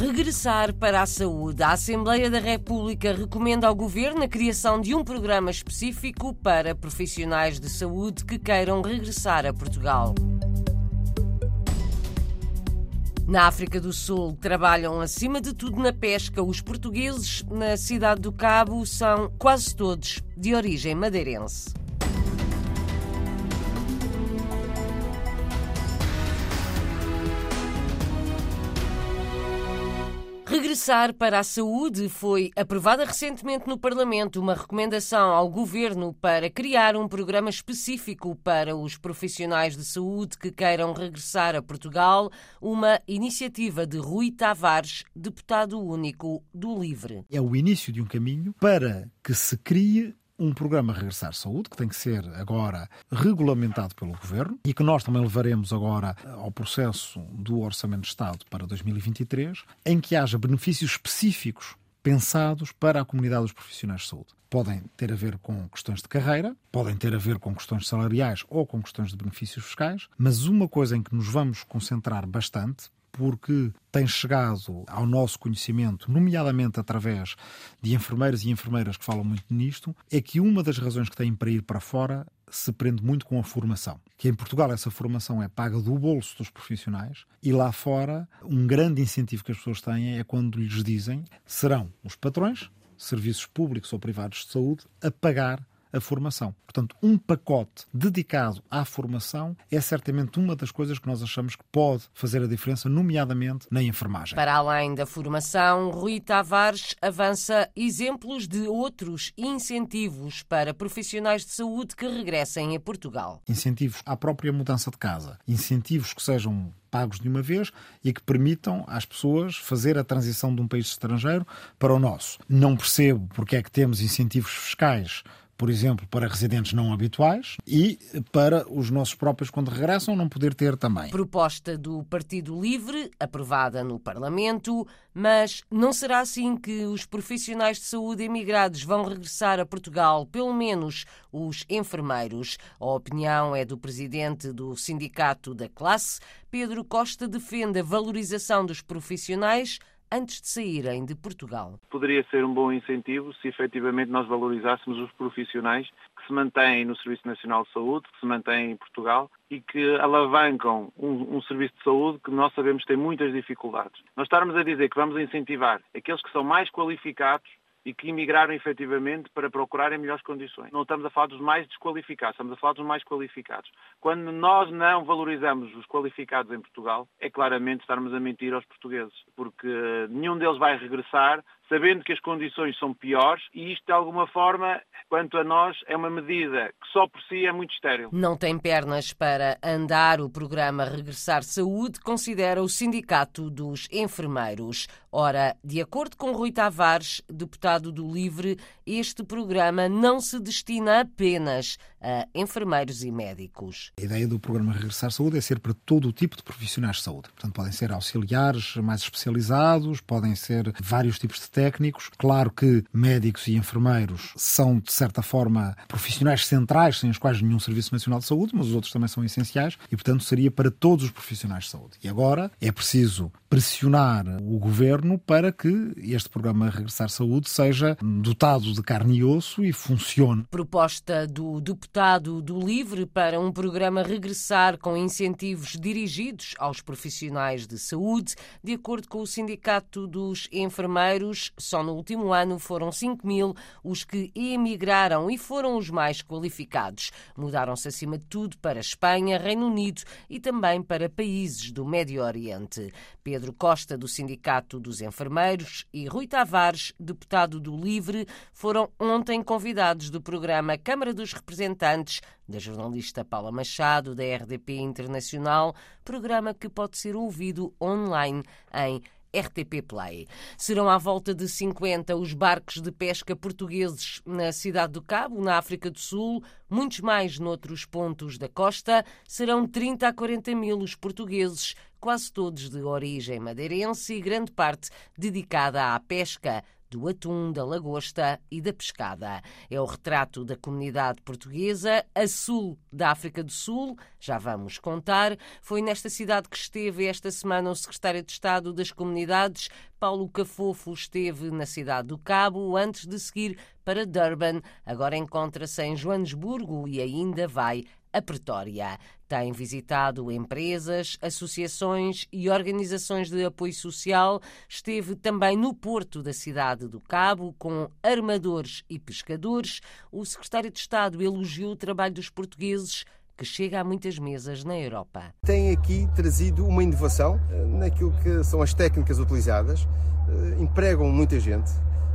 Regressar para a saúde. A Assembleia da República recomenda ao Governo a criação de um programa específico para profissionais de saúde que queiram regressar a Portugal. Na África do Sul trabalham acima de tudo na pesca. Os portugueses na cidade do Cabo são quase todos de origem madeirense. Regressar para a saúde foi aprovada recentemente no Parlamento uma recomendação ao governo para criar um programa específico para os profissionais de saúde que queiram regressar a Portugal, uma iniciativa de Rui Tavares, deputado único do Livre. É o início de um caminho para que se crie um programa Regressar Saúde, que tem que ser agora regulamentado pelo Governo e que nós também levaremos agora ao processo do Orçamento de Estado para 2023, em que haja benefícios específicos pensados para a comunidade dos profissionais de saúde. Podem ter a ver com questões de carreira, podem ter a ver com questões salariais ou com questões de benefícios fiscais, mas uma coisa em que nos vamos concentrar bastante, porque tem chegado ao nosso conhecimento, nomeadamente através de enfermeiros e enfermeiras que falam muito nisto, é que uma das razões que têm para ir para fora se prende muito com a formação. Que em Portugal essa formação é paga do bolso dos profissionais e lá fora um grande incentivo que as pessoas têm é quando lhes dizem serão os patrões, serviços públicos ou privados de saúde, a pagar a formação. Portanto, um pacote dedicado à formação é certamente uma das coisas que nós achamos que pode fazer a diferença, nomeadamente na enfermagem. Para além da formação, Rui Tavares avança exemplos de outros incentivos para profissionais de saúde que regressem a Portugal. Incentivos à própria mudança de casa, incentivos que sejam pagos de uma vez e que permitam às pessoas fazer a transição de um país estrangeiro para o nosso. Não percebo porque é que temos incentivos fiscais por exemplo, para residentes não habituais e para os nossos próprios, quando regressam, não poder ter também. Proposta do Partido Livre, aprovada no Parlamento, mas não será assim que os profissionais de saúde emigrados vão regressar a Portugal, pelo menos os enfermeiros. A opinião é do presidente do Sindicato da Classe. Pedro Costa defende a valorização dos profissionais antes de saírem de Portugal. Poderia ser um bom incentivo se efetivamente nós valorizássemos os profissionais que se mantêm no Serviço Nacional de Saúde, que se mantêm em Portugal e que alavancam um, um, serviço de saúde que nós sabemos tem muitas dificuldades. Nós estarmos a dizer que vamos incentivar aqueles que são mais qualificados e que emigraram efetivamente para procurarem melhores condições. Não estamos a falar dos mais desqualificados, estamos a falar dos mais qualificados. Quando nós não valorizamos os qualificados em Portugal, é claramente estarmos a mentir aos portugueses, porque nenhum deles vai regressar sabendo que as condições são piores e isto, de alguma forma, quanto a nós, é uma medida que só por si é muito estéril. Não tem pernas para andar. O programa Regressar Saúde considera o Sindicato dos Enfermeiros. Ora, de acordo com Rui Tavares, deputado do Livre, este programa não se destina apenas a enfermeiros e médicos. A ideia do programa Regressar Saúde é ser para todo o tipo de profissionais de saúde. Portanto, podem ser auxiliares mais especializados, podem ser vários tipos de técnicos. Claro que médicos e enfermeiros são, de certa forma, profissionais centrais, sem os quais nenhum Serviço Nacional de Saúde, mas os outros também são essenciais e, portanto, seria para todos os profissionais de saúde. E agora é preciso pressionar o governo para que este programa Regressar Saúde seja dotado de carne e osso e funcione. Proposta do deputado do Livre para um programa Regressar com incentivos dirigidos aos profissionais de saúde. De acordo com o Sindicato dos Enfermeiros, só no último ano foram 5 mil os que emigraram e foram os mais qualificados. Mudaram-se acima de tudo para Espanha, Reino Unido e também para países do Médio Oriente. Pedro Costa, do Sindicato dos Enfermeiros, e Rui Tavares, deputado do Livre, foram ontem convidados do programa Câmara dos Representantes, da jornalista Paula Machado, da RDP Internacional, programa que pode ser ouvido online em RTP Play. Serão à volta de 50 os barcos de pesca portugueses na cidade do Cabo, na África do Sul, muitos mais noutros pontos da costa. Serão 30 a 40 mil os portugueses quase todos de origem madeirense e grande parte dedicada à pesca. Do atum, da lagosta e da pescada. É o retrato da comunidade portuguesa a sul da África do Sul, já vamos contar. Foi nesta cidade que esteve esta semana o secretário de Estado das Comunidades, Paulo Cafofo, esteve na cidade do Cabo antes de seguir para Durban. Agora encontra-se em Joanesburgo e ainda vai a Pretória. Tem visitado empresas, associações e organizações de apoio social. Esteve também no porto da cidade do Cabo com armadores e pescadores. O secretário de Estado elogiou o trabalho dos portugueses que chega a muitas mesas na Europa. Tem aqui trazido uma inovação eh, naquilo que são as técnicas utilizadas, eh, empregam muita gente,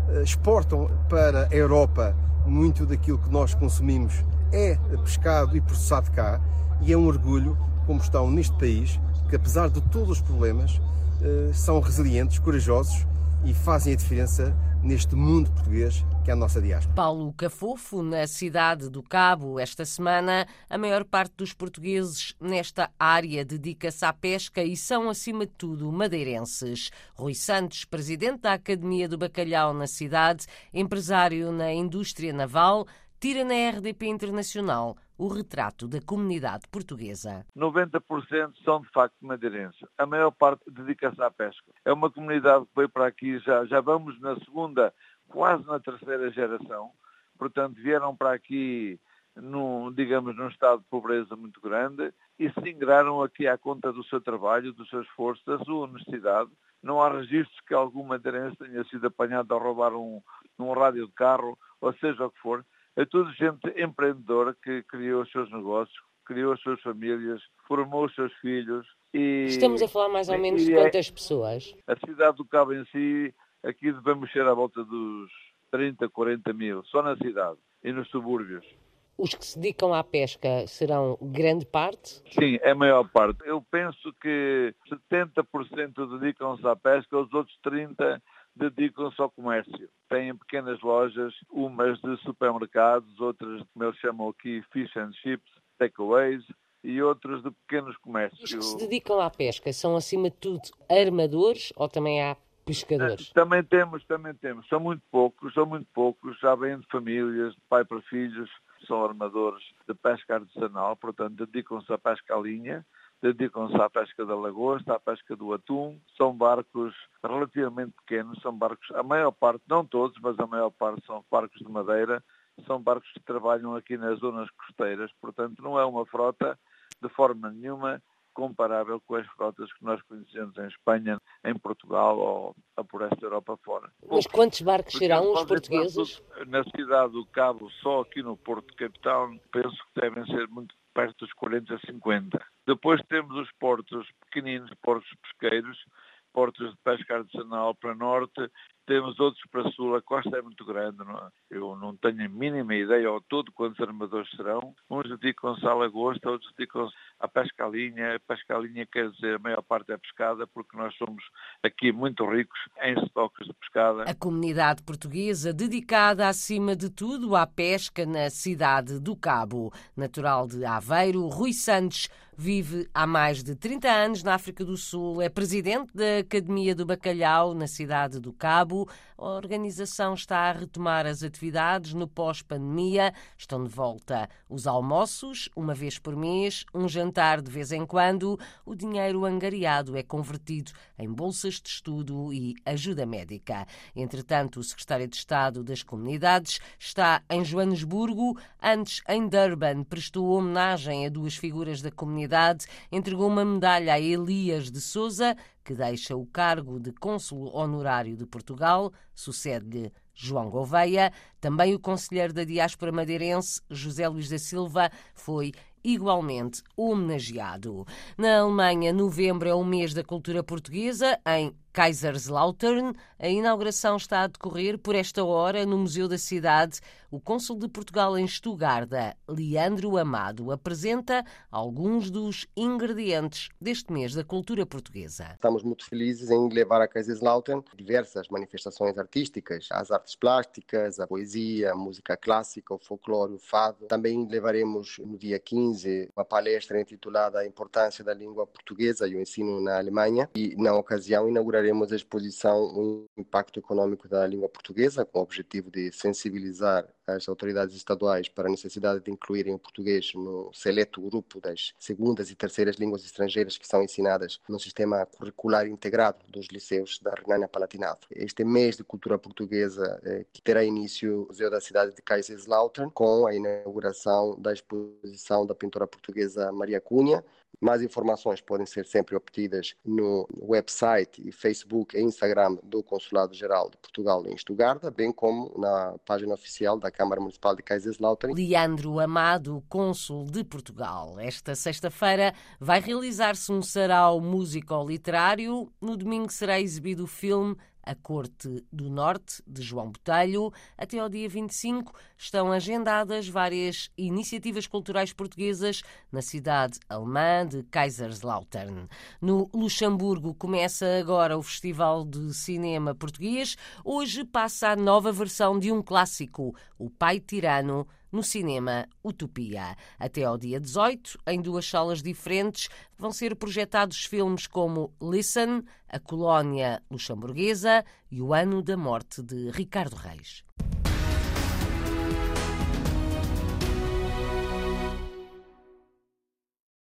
eh, exportam para a Europa muito daquilo que nós consumimos é pescado e processado cá e é um orgulho, como estão neste país, que apesar de todos os problemas, eh, são resilientes, corajosos e fazem a diferença neste mundo português que é a nossa diáspora. Paulo Cafofo, na cidade do Cabo, esta semana, a maior parte dos portugueses nesta área dedica-se à pesca e são, acima de tudo, madeirenses. Rui Santos, presidente da Academia do Bacalhau na cidade, empresário na indústria naval, tira na RDP Internacional o retrato da comunidade portuguesa. 90% são de facto madeirenses. A maior parte dedica-se à pesca. É uma comunidade que veio para aqui, já, já vamos na segunda, quase na terceira geração. Portanto, vieram para aqui, num, digamos, num estado de pobreza muito grande e se ingraram aqui à conta do seu trabalho, do seu esforço, da sua honestidade. Não há registros que algum madeirense tenha sido apanhado a roubar um, um rádio de carro, ou seja o que for é tudo gente empreendedora que criou os seus negócios, criou as suas famílias, formou os seus filhos. E, Estamos a falar mais ou menos de é quantas é, pessoas? A cidade do Cabo em si, aqui devemos ser à volta dos 30, 40 mil, só na cidade e nos subúrbios. Os que se dedicam à pesca serão grande parte? Sim, é a maior parte. Eu penso que 70% dedicam-se à pesca, os outros 30% dedicam-se ao comércio. Têm pequenas lojas, umas de supermercados, outras, como eles chamam aqui, fish and chips, takeaways, e outras de pequenos comércios. Os que se dedicam à pesca são, acima de tudo, armadores ou também há pescadores? Também temos, também temos. São muito poucos, são muito poucos. Já vêm de famílias, de pai para filhos, são armadores de pesca artesanal, portanto, dedicam-se à pesca à linha dedicam-se à pesca da lagosta, à pesca do atum. São barcos relativamente pequenos, são barcos, a maior parte, não todos, mas a maior parte são barcos de madeira, são barcos que trabalham aqui nas zonas costeiras, portanto não é uma frota de forma nenhuma comparável com as frotas que nós conhecemos em Espanha, em Portugal ou por esta Europa fora. Mas quantos barcos serão os portugueses? Na cidade do Cabo, só aqui no Porto de Capitão, penso que devem ser muito perto dos 40 a 50. Depois temos os portos pequeninos, portos pesqueiros, portos de pesca artesanal para norte, temos outros para sul, a costa é muito grande, não é? eu não tenho a mínima ideia ao todo quantos armadores serão. Uns dedicam-se à lagosta, outros dedicam-se à pesca à linha. A pesca à linha quer dizer a maior parte é pescada, porque nós somos aqui muito ricos em estoques de pescada. A comunidade portuguesa dedicada acima de tudo à pesca na cidade do Cabo. Natural de Aveiro, Rui Santos vive há mais de 30 anos na África do Sul, é presidente da Academia do Bacalhau na cidade do Cabo. A organização está a retomar as atividades no pós-pandemia. Estão de volta os almoços, uma vez por mês, um jantar de vez em quando. O dinheiro angariado é convertido em bolsas de estudo e ajuda médica. Entretanto, o secretário de Estado das Comunidades está em Joanesburgo. Antes, em Durban, prestou homenagem a duas figuras da comunidade, entregou uma medalha a Elias de Souza, que deixa o cargo de cônsul honorário de Portugal, sucede-lhe João Gouveia. Também o conselheiro da diáspora madeirense, José Luís da Silva, foi igualmente homenageado. Na Alemanha, novembro é o mês da cultura portuguesa. Em Kaiserslautern, a inauguração está a decorrer por esta hora no Museu da Cidade. O cônsul de Portugal em Estugarda, Leandro Amado, apresenta alguns dos ingredientes deste mês da cultura portuguesa. Estamos muito felizes em levar a Kaiserslautern diversas manifestações artísticas, as artes plásticas, a poesia, a música clássica, o folclore, o fado. Também levaremos no dia 15 uma palestra intitulada A Importância da Língua Portuguesa e o Ensino na Alemanha e na ocasião inauguraremos traremos à exposição o impacto econômico da língua portuguesa, com o objetivo de sensibilizar as autoridades estaduais para a necessidade de incluírem o português no seleto grupo das segundas e terceiras línguas estrangeiras que são ensinadas no sistema curricular integrado dos liceus da Renânia-Palatinado. Este mês de cultura portuguesa eh, que terá início no Museu da cidade de Kaiserslautern com a inauguração da exposição da pintora portuguesa Maria Cunha, mais informações podem ser sempre obtidas no website e Facebook e Instagram do Consulado Geral de Portugal em Stuttgart, bem como na página oficial da Câmara Municipal de Kaiserslautern. Leandro Amado, cônsul de Portugal. Esta sexta-feira vai realizar-se um sarau músico-literário. No domingo será exibido o filme a Corte do Norte, de João Botelho. Até ao dia 25 estão agendadas várias iniciativas culturais portuguesas na cidade alemã de Kaiserslautern. No Luxemburgo começa agora o Festival de Cinema Português. Hoje passa a nova versão de um clássico, O Pai Tirano no cinema Utopia. Até ao dia 18, em duas salas diferentes, vão ser projetados filmes como Listen, A Colónia Luxemburguesa e O Ano da Morte de Ricardo Reis.